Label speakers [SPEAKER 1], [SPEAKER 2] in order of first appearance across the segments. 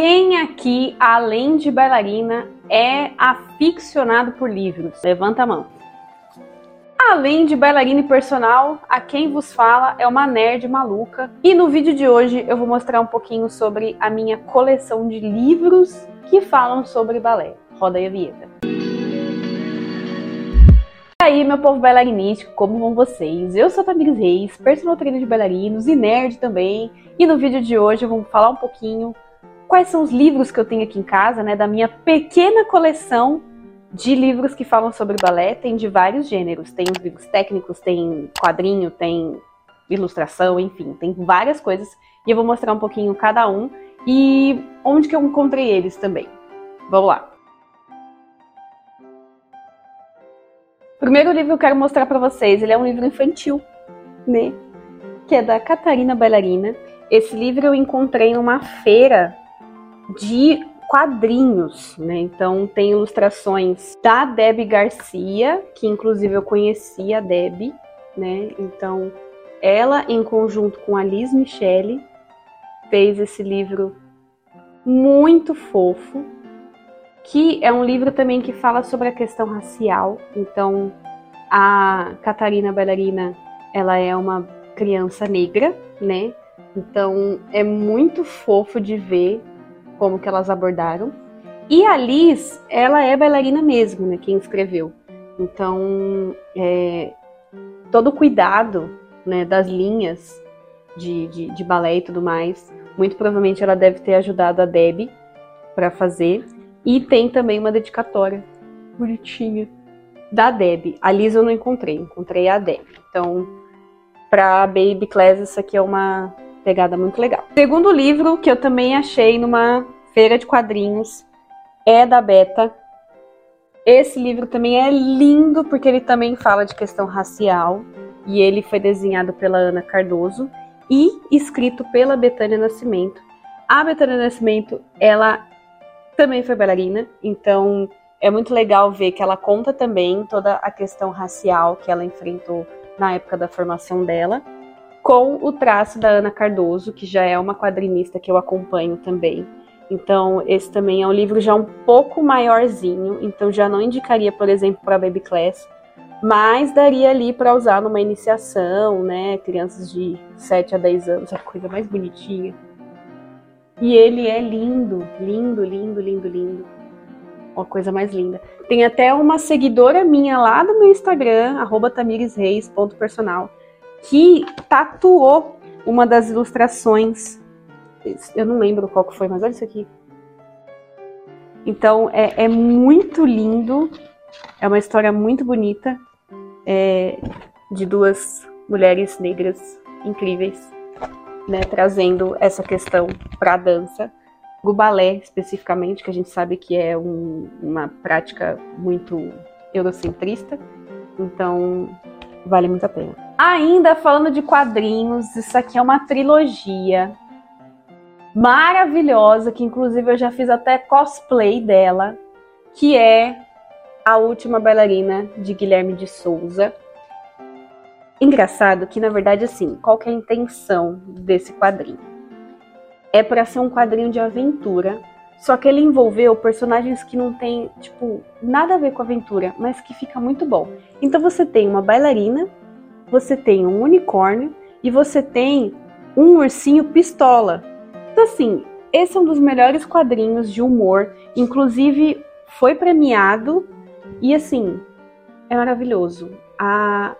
[SPEAKER 1] Quem aqui, além de bailarina, é aficionado por livros? Levanta a mão. Além de bailarina e personal, a quem vos fala é uma nerd maluca. E no vídeo de hoje eu vou mostrar um pouquinho sobre a minha coleção de livros que falam sobre balé. Roda aí a vinheta. E aí, meu povo bailarinístico, como vão vocês? Eu sou a Tamires Reis, personal trainer de bailarinos e nerd também. E no vídeo de hoje eu vou falar um pouquinho quais são os livros que eu tenho aqui em casa, né, da minha pequena coleção de livros que falam sobre balé, tem de vários gêneros. Tem os livros técnicos, tem quadrinho, tem ilustração, enfim, tem várias coisas. E eu vou mostrar um pouquinho cada um e onde que eu encontrei eles também. Vamos lá. O primeiro livro que eu quero mostrar para vocês, ele é um livro infantil, né? Que é da Catarina Bailarina. Esse livro eu encontrei numa feira de quadrinhos, né? Então tem ilustrações da Deb Garcia, que inclusive eu conheci a Deb, né? Então ela em conjunto com a Liz Michele fez esse livro muito fofo, que é um livro também que fala sobre a questão racial. Então a Catarina bailarina, ela é uma criança negra, né? Então é muito fofo de ver como que elas abordaram. E a Liz, ela é bailarina mesmo, né, quem escreveu. Então, é, todo o cuidado né, das linhas de, de, de, balé e tudo mais, muito provavelmente ela deve ter ajudado a Deb para fazer. E tem também uma dedicatória bonitinha da Deb. A Liz eu não encontrei, encontrei a Deb. Então, para Baby Class, isso aqui é uma pegada muito legal. Segundo livro que eu também achei numa feira de quadrinhos é da Beta. Esse livro também é lindo porque ele também fala de questão racial e ele foi desenhado pela Ana Cardoso e escrito pela Betânia Nascimento. A Betânia Nascimento, ela também foi bailarina, então é muito legal ver que ela conta também toda a questão racial que ela enfrentou na época da formação dela com o traço da Ana Cardoso, que já é uma quadrinista que eu acompanho também. Então, esse também é um livro já um pouco maiorzinho, então já não indicaria, por exemplo, para Baby Class, mas daria ali para usar numa iniciação, né? Crianças de 7 a 10 anos, a coisa mais bonitinha. E ele é lindo, lindo, lindo, lindo, lindo. Uma coisa mais linda. Tem até uma seguidora minha lá do meu Instagram, tamiresreis.personal, que tatuou uma das ilustrações. Eu não lembro qual que foi, mas olha isso aqui. Então é, é muito lindo, é uma história muito bonita é, de duas mulheres negras incríveis, né, trazendo essa questão para a dança, o balé especificamente, que a gente sabe que é um, uma prática muito eurocentrista. Então vale muito a pena. Ainda falando de quadrinhos, isso aqui é uma trilogia maravilhosa, que inclusive eu já fiz até cosplay dela, que é A Última Bailarina de Guilherme de Souza. Engraçado que, na verdade, assim, qual é a intenção desse quadrinho? É para ser um quadrinho de aventura, só que ele envolveu personagens que não tem, tipo, nada a ver com aventura, mas que fica muito bom. Então você tem uma bailarina você tem um unicórnio e você tem um ursinho pistola. Então, assim, esse é um dos melhores quadrinhos de humor, inclusive foi premiado e, assim, é maravilhoso. A,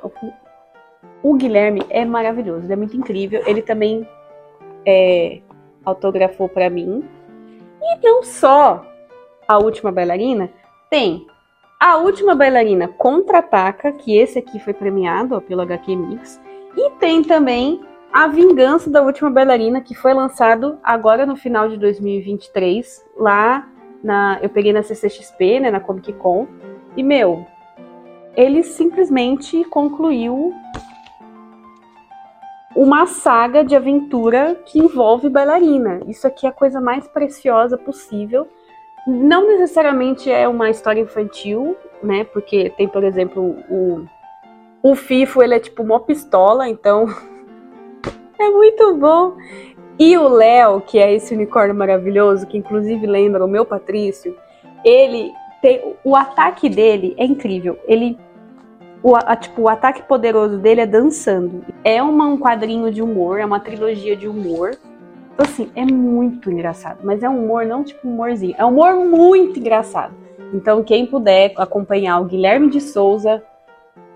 [SPEAKER 1] o Guilherme é maravilhoso, ele é muito incrível. Ele também é, autografou para mim. E não só a última bailarina, tem a última bailarina contra-ataca, que esse aqui foi premiado ó, pelo HQ Mix. E tem também A Vingança da Última Bailarina, que foi lançado agora no final de 2023, lá na. Eu peguei na CCXP, né, na Comic Con. E, meu, ele simplesmente concluiu uma saga de aventura que envolve bailarina. Isso aqui é a coisa mais preciosa possível. Não necessariamente é uma história infantil, né? Porque tem, por exemplo, o, o FIFO, ele é tipo uma pistola, então é muito bom. E o Léo, que é esse unicórnio maravilhoso, que inclusive lembra o meu Patrício, ele tem. O ataque dele é incrível. Ele. O, a, tipo, o ataque poderoso dele é dançando. É uma, um quadrinho de humor, é uma trilogia de humor. Então, assim, é muito engraçado. Mas é um humor, não tipo humorzinho. É um humor muito engraçado. Então, quem puder acompanhar o Guilherme de Souza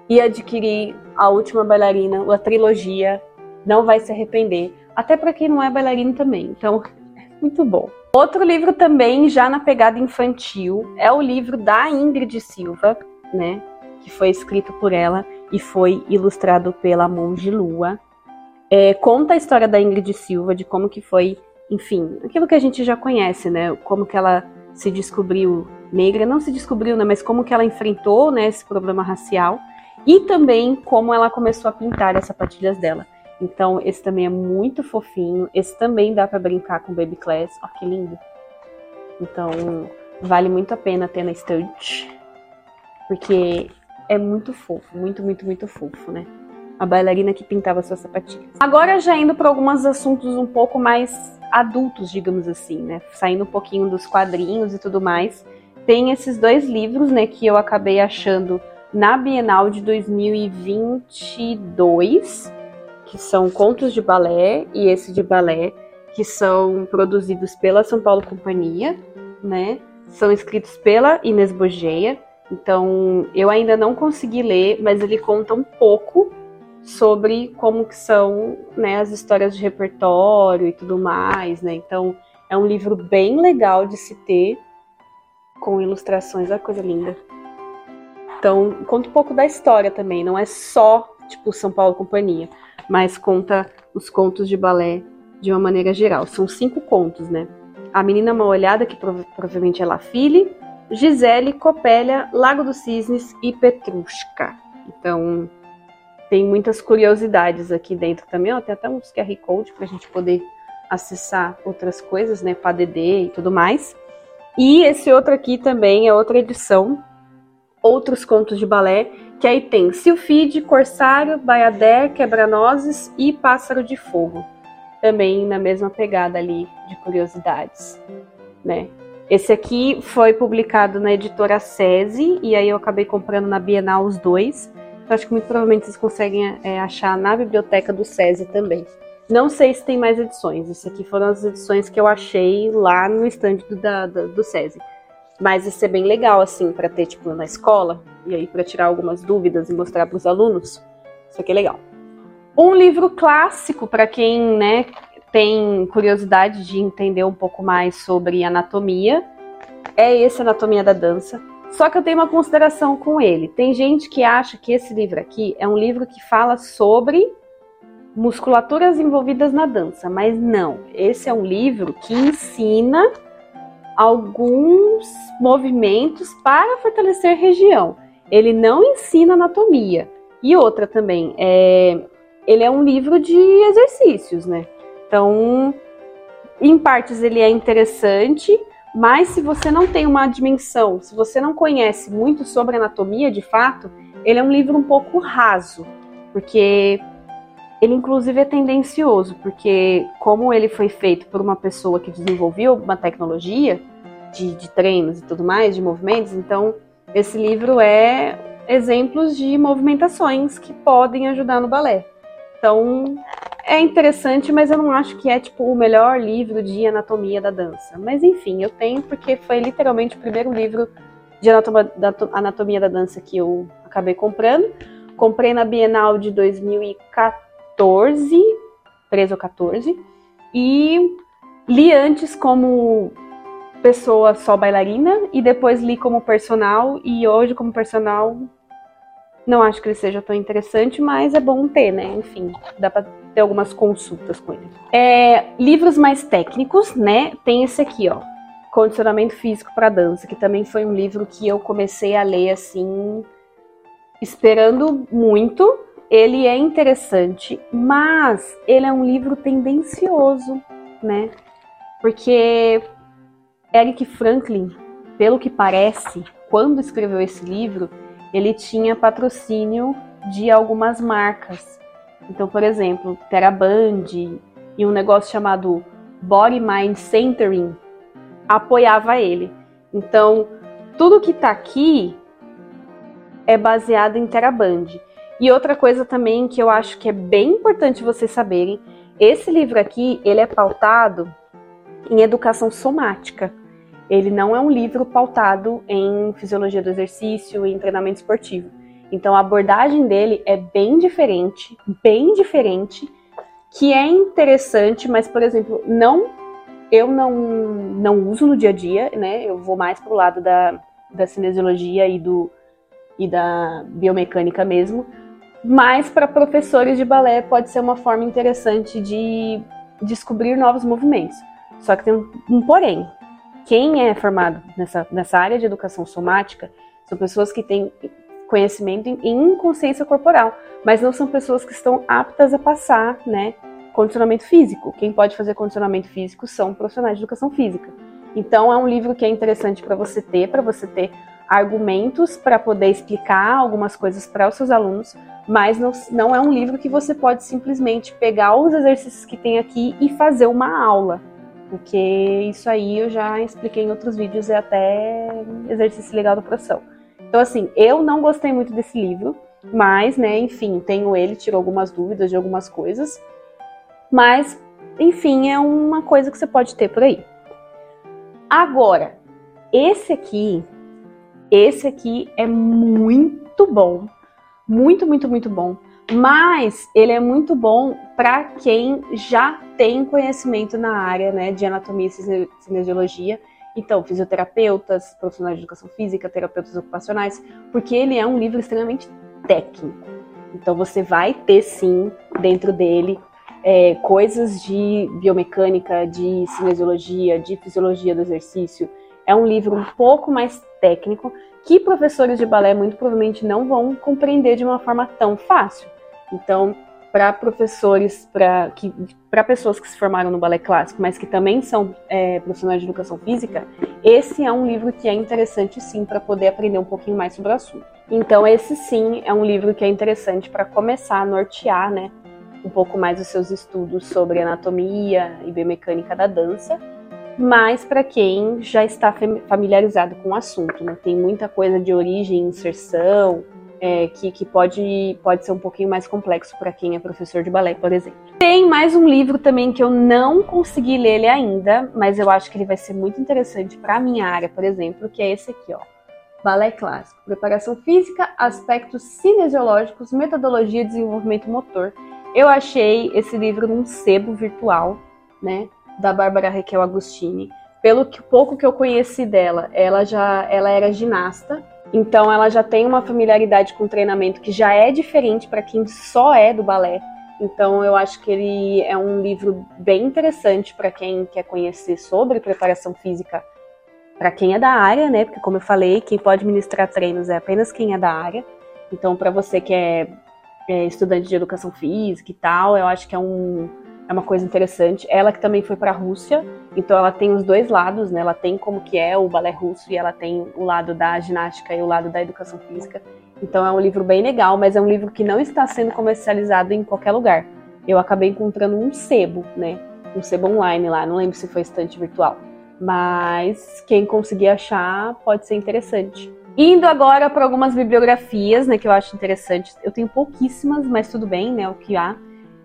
[SPEAKER 1] e adquirir a última bailarina, a trilogia, não vai se arrepender. Até para quem não é bailarino também. Então, é muito bom. Outro livro também, já na pegada infantil, é o livro da Ingrid Silva, né? Que foi escrito por ela e foi ilustrado pela Monge Lua. É, conta a história da Ingrid Silva, de como que foi, enfim, aquilo que a gente já conhece, né? Como que ela se descobriu negra, não se descobriu, né? Mas como que ela enfrentou, né, esse problema racial e também como ela começou a pintar as sapatilhas dela. Então, esse também é muito fofinho. Esse também dá para brincar com Baby Class. Ó, que lindo. Então, vale muito a pena ter na estante. Porque é muito fofo. Muito, muito, muito fofo, né? A bailarina que pintava suas sapatilhas. Agora, já indo para alguns assuntos um pouco mais adultos, digamos assim, né? Saindo um pouquinho dos quadrinhos e tudo mais. Tem esses dois livros, né? Que eu acabei achando na Bienal de 2022 que são contos de balé, e esse de balé, que são produzidos pela São Paulo Companhia, né? São escritos pela Inês Bogeia. Então, eu ainda não consegui ler, mas ele conta um pouco sobre como que são né, as histórias de repertório e tudo mais, né? Então, é um livro bem legal de se ter, com ilustrações, a coisa linda. Então, conta um pouco da história também, não é só, tipo, São Paulo Companhia mas conta os contos de balé de uma maneira geral. São cinco contos, né? A Menina Mal Olhada, que prova provavelmente é La Fille, Gisele, Copélia, Lago dos Cisnes e Petrushka. Então, tem muitas curiosidades aqui dentro também. Ó, tem até uns QR Code para a gente poder acessar outras coisas, né? PADD e tudo mais. E esse outro aqui também é outra edição, outros contos de balé que aí tem Silfide, Corsário, Baiader, Quebra-Nozes e Pássaro de Fogo. Também na mesma pegada ali de curiosidades, né? Esse aqui foi publicado na editora SESI e aí eu acabei comprando na Bienal os dois. Acho que muito provavelmente vocês conseguem é, achar na biblioteca do SESI também. Não sei se tem mais edições. Esse aqui foram as edições que eu achei lá no estande do, da, do SESI. Mas isso é bem legal, assim, para ter, tipo, na escola, e aí para tirar algumas dúvidas e mostrar para os alunos. Isso aqui é legal. Um livro clássico para quem, né, tem curiosidade de entender um pouco mais sobre anatomia é esse Anatomia da Dança. Só que eu tenho uma consideração com ele. Tem gente que acha que esse livro aqui é um livro que fala sobre musculaturas envolvidas na dança, mas não. Esse é um livro que ensina alguns movimentos para fortalecer região. Ele não ensina anatomia. E outra também, é, ele é um livro de exercícios, né? Então, em partes ele é interessante, mas se você não tem uma dimensão, se você não conhece muito sobre anatomia de fato, ele é um livro um pouco raso, porque ele inclusive é tendencioso, porque como ele foi feito por uma pessoa que desenvolveu uma tecnologia de, de treinos e tudo mais, de movimentos, então esse livro é exemplos de movimentações que podem ajudar no balé. Então é interessante, mas eu não acho que é tipo o melhor livro de anatomia da dança. Mas enfim, eu tenho porque foi literalmente o primeiro livro de anatomia da dança que eu acabei comprando. Comprei na Bienal de 2014 14, 13 ou 14, e li antes como pessoa só bailarina e depois li como personal e hoje como personal não acho que ele seja tão interessante, mas é bom ter, né? Enfim, dá para ter algumas consultas com ele. É, livros mais técnicos, né? Tem esse aqui, ó, Condicionamento Físico para Dança, que também foi um livro que eu comecei a ler assim, esperando muito, ele é interessante, mas ele é um livro tendencioso, né? Porque Eric Franklin, pelo que parece, quando escreveu esse livro, ele tinha patrocínio de algumas marcas. Então, por exemplo, Teraband, e um negócio chamado Body Mind Centering apoiava ele. Então, tudo que está aqui é baseado em Teraband. E outra coisa também que eu acho que é bem importante vocês saberem, esse livro aqui, ele é pautado em educação somática. Ele não é um livro pautado em fisiologia do exercício, em treinamento esportivo. Então a abordagem dele é bem diferente, bem diferente, que é interessante, mas por exemplo, não eu não, não uso no dia a dia, né? Eu vou mais pro lado da, da cinesiologia e do e da biomecânica mesmo, mas para professores de balé pode ser uma forma interessante de descobrir novos movimentos. Só que tem um, um porém. Quem é formado nessa, nessa área de educação somática são pessoas que têm conhecimento em, consciência corporal, mas não são pessoas que estão aptas a passar, né, condicionamento físico. Quem pode fazer condicionamento físico são profissionais de educação física. Então é um livro que é interessante para você ter, para você ter argumentos para poder explicar algumas coisas para os seus alunos, mas não, não é um livro que você pode simplesmente pegar os exercícios que tem aqui e fazer uma aula, porque isso aí eu já expliquei em outros vídeos, é até exercício legal da profissão. Então, assim, eu não gostei muito desse livro, mas, né, enfim, tenho ele, tirou algumas dúvidas de algumas coisas, mas, enfim, é uma coisa que você pode ter por aí. Agora, esse aqui esse aqui é muito bom, muito, muito, muito bom. Mas ele é muito bom para quem já tem conhecimento na área né, de anatomia e cinesiologia. Então, fisioterapeutas, profissionais de educação física, terapeutas ocupacionais, porque ele é um livro extremamente técnico. Então, você vai ter sim dentro dele é, coisas de biomecânica, de cinesiologia, de fisiologia do exercício, é um livro um pouco mais técnico que professores de balé muito provavelmente não vão compreender de uma forma tão fácil. Então, para professores, para pessoas que se formaram no balé clássico, mas que também são é, profissionais de educação física, esse é um livro que é interessante sim para poder aprender um pouquinho mais sobre o assunto. Então, esse sim é um livro que é interessante para começar a nortear, né, um pouco mais os seus estudos sobre anatomia e biomecânica da dança mas para quem já está familiarizado com o assunto, né? Tem muita coisa de origem inserção é, que, que pode, pode ser um pouquinho mais complexo para quem é professor de balé, por exemplo. Tem mais um livro também que eu não consegui ler ele ainda, mas eu acho que ele vai ser muito interessante para a minha área, por exemplo, que é esse aqui, ó. Balé Clássico, Preparação Física, Aspectos Cinesiológicos, Metodologia e Desenvolvimento Motor. Eu achei esse livro num sebo virtual, né? da Bárbara Raquel Agostini. Pelo que, pouco que eu conheci dela, ela já ela era ginasta, então ela já tem uma familiaridade com treinamento que já é diferente para quem só é do balé. Então eu acho que ele é um livro bem interessante para quem quer conhecer sobre preparação física, para quem é da área, né? Porque como eu falei, quem pode ministrar treinos é apenas quem é da área. Então para você que é, é estudante de educação física e tal, eu acho que é um é uma coisa interessante. Ela que também foi para a Rússia, então ela tem os dois lados, né? Ela tem como que é o balé russo e ela tem o lado da ginástica e o lado da educação física. Então é um livro bem legal, mas é um livro que não está sendo comercializado em qualquer lugar. Eu acabei encontrando um sebo, né? Um sebo online lá, não lembro se foi estante virtual. Mas quem conseguir achar pode ser interessante. Indo agora para algumas bibliografias, né, que eu acho interessante. Eu tenho pouquíssimas, mas tudo bem, né, o que há.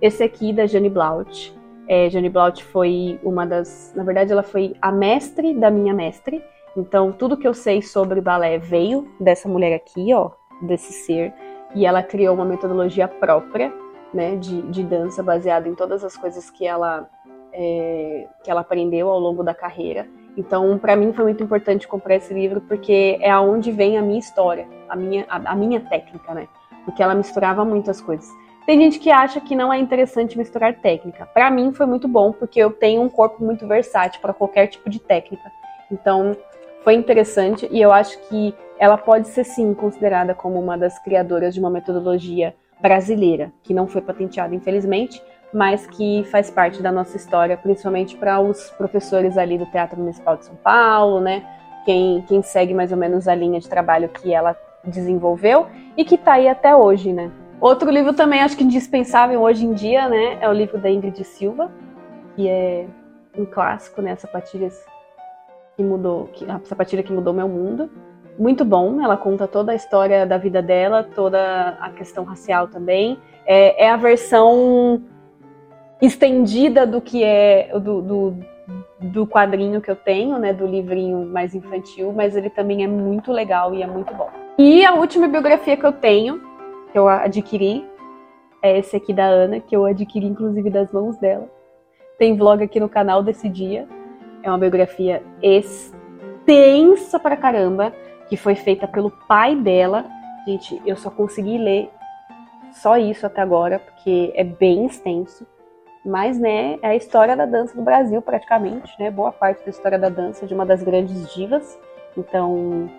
[SPEAKER 1] Esse aqui da Jane Blaut. É, Jane Blaut foi uma das. Na verdade, ela foi a mestre da minha mestre. Então, tudo que eu sei sobre balé veio dessa mulher aqui, ó, desse ser. E ela criou uma metodologia própria, né, de, de dança, baseada em todas as coisas que ela, é, que ela aprendeu ao longo da carreira. Então, para mim foi muito importante comprar esse livro porque é aonde vem a minha história, a minha, a, a minha técnica, né? Porque ela misturava muitas coisas. Tem gente que acha que não é interessante misturar técnica. Para mim foi muito bom porque eu tenho um corpo muito versátil para qualquer tipo de técnica. Então foi interessante e eu acho que ela pode ser sim considerada como uma das criadoras de uma metodologia brasileira que não foi patenteada infelizmente, mas que faz parte da nossa história, principalmente para os professores ali do Teatro Municipal de São Paulo, né? Quem, quem segue mais ou menos a linha de trabalho que ela desenvolveu e que está aí até hoje, né? Outro livro também acho que indispensável hoje em dia, né, é o livro da Ingrid Silva, que é um clássico, né? Sapatilhas que mudou, que, a sapatilha que mudou meu mundo. Muito bom, ela conta toda a história da vida dela, toda a questão racial também. É, é a versão estendida do que é do, do, do, quadrinho que eu tenho, né, do livrinho mais infantil, mas ele também é muito legal e é muito bom. E a última biografia que eu tenho, que eu adquiri, é esse aqui da Ana, que eu adquiri inclusive das mãos dela. Tem vlog aqui no canal desse dia. É uma biografia extensa pra caramba, que foi feita pelo pai dela. Gente, eu só consegui ler só isso até agora, porque é bem extenso. Mas, né, é a história da dança do Brasil, praticamente, né? Boa parte da história da dança de uma das grandes divas. Então,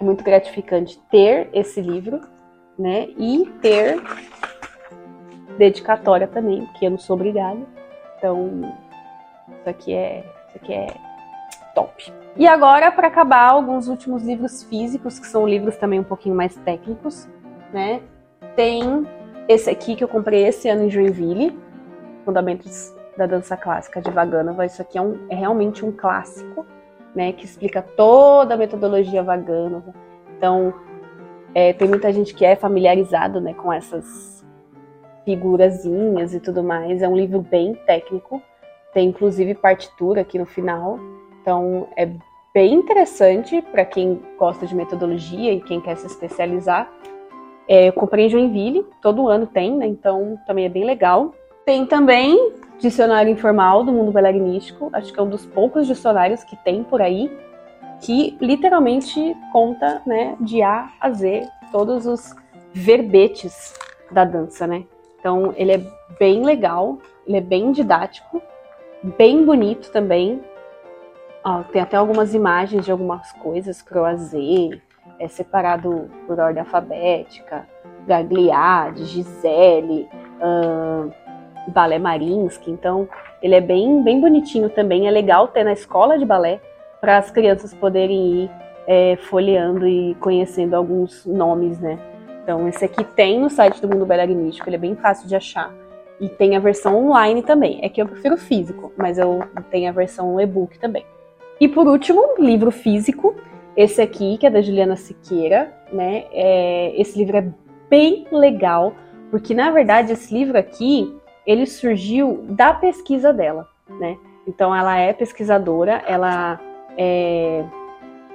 [SPEAKER 1] é muito gratificante ter esse livro, né? E ter dedicatória também, porque eu não sou obrigada. Então, isso aqui é, isso aqui é top. E agora, para acabar, alguns últimos livros físicos, que são livros também um pouquinho mais técnicos, né? Tem esse aqui que eu comprei esse ano em Joinville, Fundamentos da Dança Clássica de Vaganova. Isso aqui é, um, é realmente um clássico, né? Que explica toda a metodologia Vaganova. Então, é, tem muita gente que é familiarizado, né, com essas figurazinhas e tudo mais. É um livro bem técnico, tem inclusive partitura aqui no final. Então é bem interessante para quem gosta de metodologia e quem quer se especializar. É, eu comprei em Joinville, todo ano tem, né? Então também é bem legal. Tem também dicionário informal do mundo bailarinístico, acho que é um dos poucos dicionários que tem por aí, que literalmente conta, né, de A a Z todos os verbetes da dança, né? Então ele é bem legal, ele é bem didático, bem bonito também. Ó, tem até algumas imagens de algumas coisas, croazé, é separado por ordem alfabética, Gagliardi, Gisele, uh, balé Marinsky. Então ele é bem, bem bonitinho também. É legal ter na escola de balé para as crianças poderem ir é, folheando e conhecendo alguns nomes, né? Então, esse aqui tem no site do Mundo Bailarinístico, ele é bem fácil de achar. E tem a versão online também. É que eu prefiro físico, mas eu tenho a versão e-book também. E por último, livro físico. Esse aqui, que é da Juliana Siqueira, né? É, esse livro é bem legal, porque na verdade esse livro aqui, ele surgiu da pesquisa dela, né? Então ela é pesquisadora, ela é,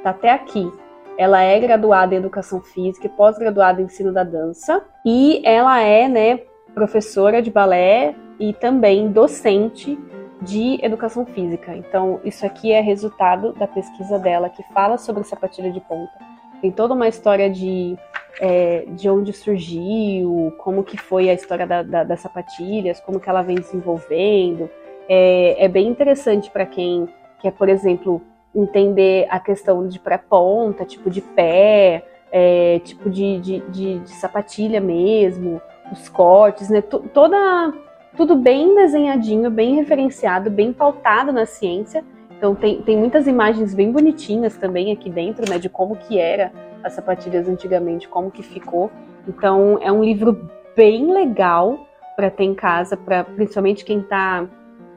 [SPEAKER 1] tá até aqui ela é graduada em Educação Física e pós-graduada em Ensino da Dança. E ela é, né, professora de balé e também docente de Educação Física. Então, isso aqui é resultado da pesquisa dela, que fala sobre sapatilha de ponta. Tem toda uma história de, é, de onde surgiu, como que foi a história da, da, das sapatilhas, como que ela vem desenvolvendo. É, é bem interessante para quem quer, por exemplo, entender a questão de pré-ponta, tipo de pé, é, tipo de, de, de, de, sapatilha mesmo, os cortes, né? T toda, tudo bem desenhadinho, bem referenciado, bem pautado na ciência. Então tem, tem muitas imagens bem bonitinhas também aqui dentro, né? De como que era as sapatilhas antigamente, como que ficou. Então é um livro bem legal para ter em casa, para principalmente quem está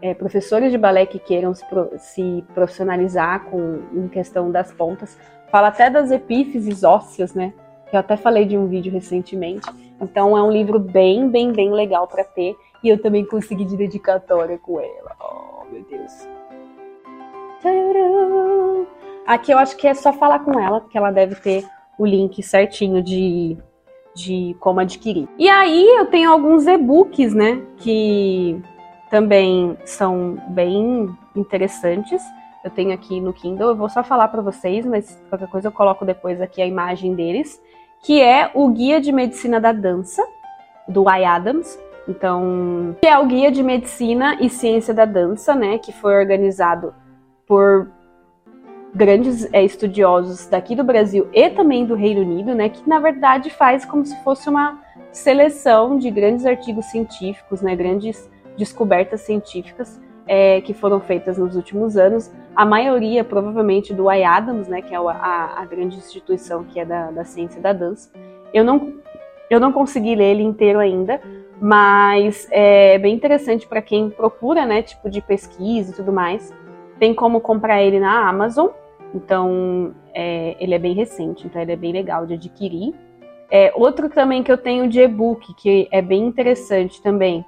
[SPEAKER 1] é, professores de balé que queiram se, se, profissionalizar com em questão das pontas. Fala até das epífises ósseas, né? Que eu até falei de um vídeo recentemente. Então é um livro bem, bem, bem legal para ter. E eu também consegui de dedicatória com ela. Oh, meu Deus. Aqui eu acho que é só falar com ela, porque ela deve ter o link certinho de, de como adquirir. E aí eu tenho alguns e-books, né? Que também são bem interessantes. Eu tenho aqui no Kindle, eu vou só falar para vocês, mas qualquer coisa eu coloco depois aqui a imagem deles, que é o Guia de Medicina da Dança, do I. Adams. Então, que é o Guia de Medicina e Ciência da Dança, né, que foi organizado por grandes é, estudiosos daqui do Brasil e também do Reino Unido, né, que na verdade faz como se fosse uma seleção de grandes artigos científicos, né, grandes descobertas científicas é, que foram feitas nos últimos anos. A maioria, provavelmente, do I. Adams, né, que é a, a grande instituição que é da, da ciência da dança. Eu não, eu não consegui ler ele inteiro ainda, Mas é bem interessante para quem procura, né, tipo de pesquisa e tudo mais. Tem como comprar ele na Amazon, então é, ele é bem recente, então ele é bem legal de adquirir. É, outro também que eu tenho de e-book, que é bem interessante também,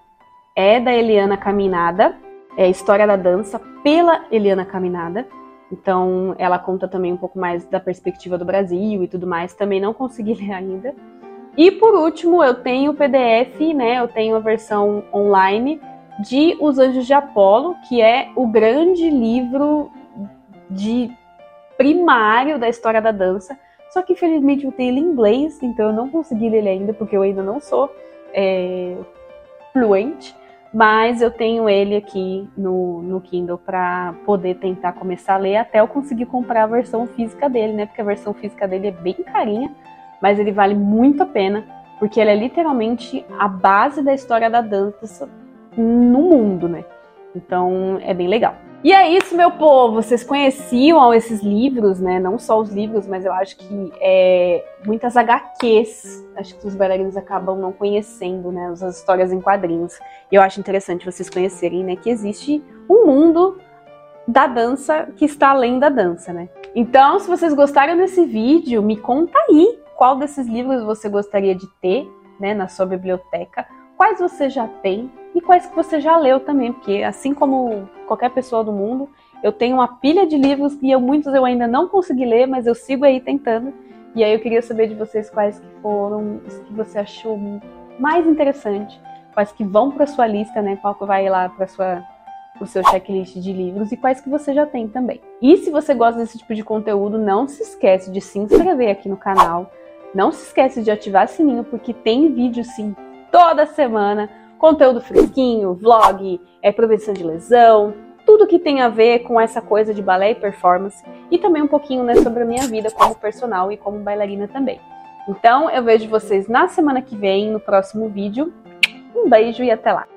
[SPEAKER 1] é da Eliana Caminada, é História da Dança pela Eliana Caminada. Então, ela conta também um pouco mais da perspectiva do Brasil e tudo mais. Também não consegui ler ainda. E por último, eu tenho o PDF, né? Eu tenho a versão online de Os Anjos de Apolo, que é o grande livro de primário da história da dança. Só que infelizmente eu tenho ele em inglês, então eu não consegui ler ele ainda, porque eu ainda não sou é, fluente mas eu tenho ele aqui no, no Kindle para poder tentar começar a ler até eu conseguir comprar a versão física dele, né? Porque a versão física dele é bem carinha, mas ele vale muito a pena, porque ele é literalmente a base da história da dança no mundo, né? Então é bem legal. E é isso, meu povo. Vocês conheciam esses livros, né? Não só os livros, mas eu acho que é, muitas HQs, acho que os bailarinos acabam não conhecendo, né? As histórias em quadrinhos. E eu acho interessante vocês conhecerem, né? Que existe um mundo da dança que está além da dança, né? Então, se vocês gostaram desse vídeo, me conta aí qual desses livros você gostaria de ter, né? Na sua biblioteca. Quais você já tem e quais que você já leu também, porque assim como qualquer pessoa do mundo, eu tenho uma pilha de livros e eu, muitos eu ainda não consegui ler, mas eu sigo aí tentando. E aí eu queria saber de vocês quais que foram os que você achou mais interessante, quais que vão para sua lista, né? Qual que vai lá para sua o seu checklist de livros e quais que você já tem também. E se você gosta desse tipo de conteúdo, não se esquece de se inscrever aqui no canal. Não se esquece de ativar o sininho porque tem vídeo sim toda semana conteúdo fresquinho, vlog, é, prevenção de lesão, tudo que tem a ver com essa coisa de balé e performance e também um pouquinho né, sobre a minha vida como personal e como bailarina também. Então eu vejo vocês na semana que vem, no próximo vídeo. Um beijo e até lá!